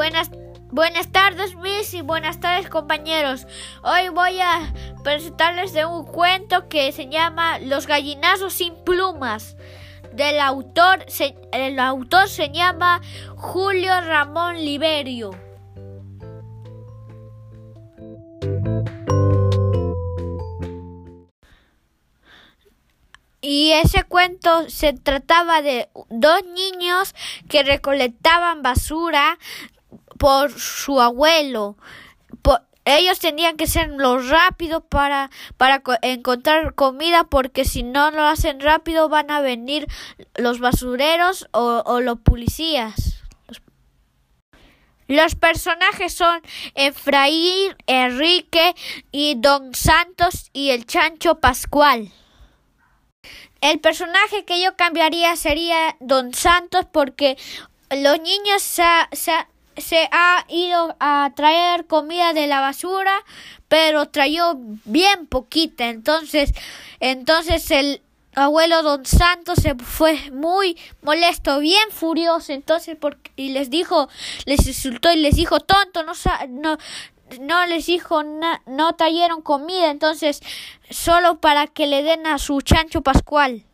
Buenas, buenas tardes, Miss, y buenas tardes, compañeros. Hoy voy a presentarles de un cuento que se llama Los gallinazos sin plumas. Del autor, el autor se llama Julio Ramón Liberio. Y ese cuento se trataba de dos niños que recolectaban basura por su abuelo. ellos tenían que ser lo rápido para, para encontrar comida porque si no lo hacen rápido van a venir los basureros o, o los policías. Los personajes son Efraín, Enrique y Don Santos y el Chancho Pascual. El personaje que yo cambiaría sería Don Santos porque los niños se, se, se ha ido a traer comida de la basura, pero trayó bien poquita. Entonces, entonces el abuelo Don Santos se fue muy molesto, bien furioso. Entonces, porque, y les dijo, les insultó y les dijo, tonto, no, no, no les dijo, no trajeron comida, entonces solo para que le den a su chancho pascual.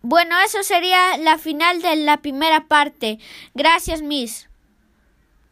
Bueno, eso sería la final de la primera parte. Gracias, Miss.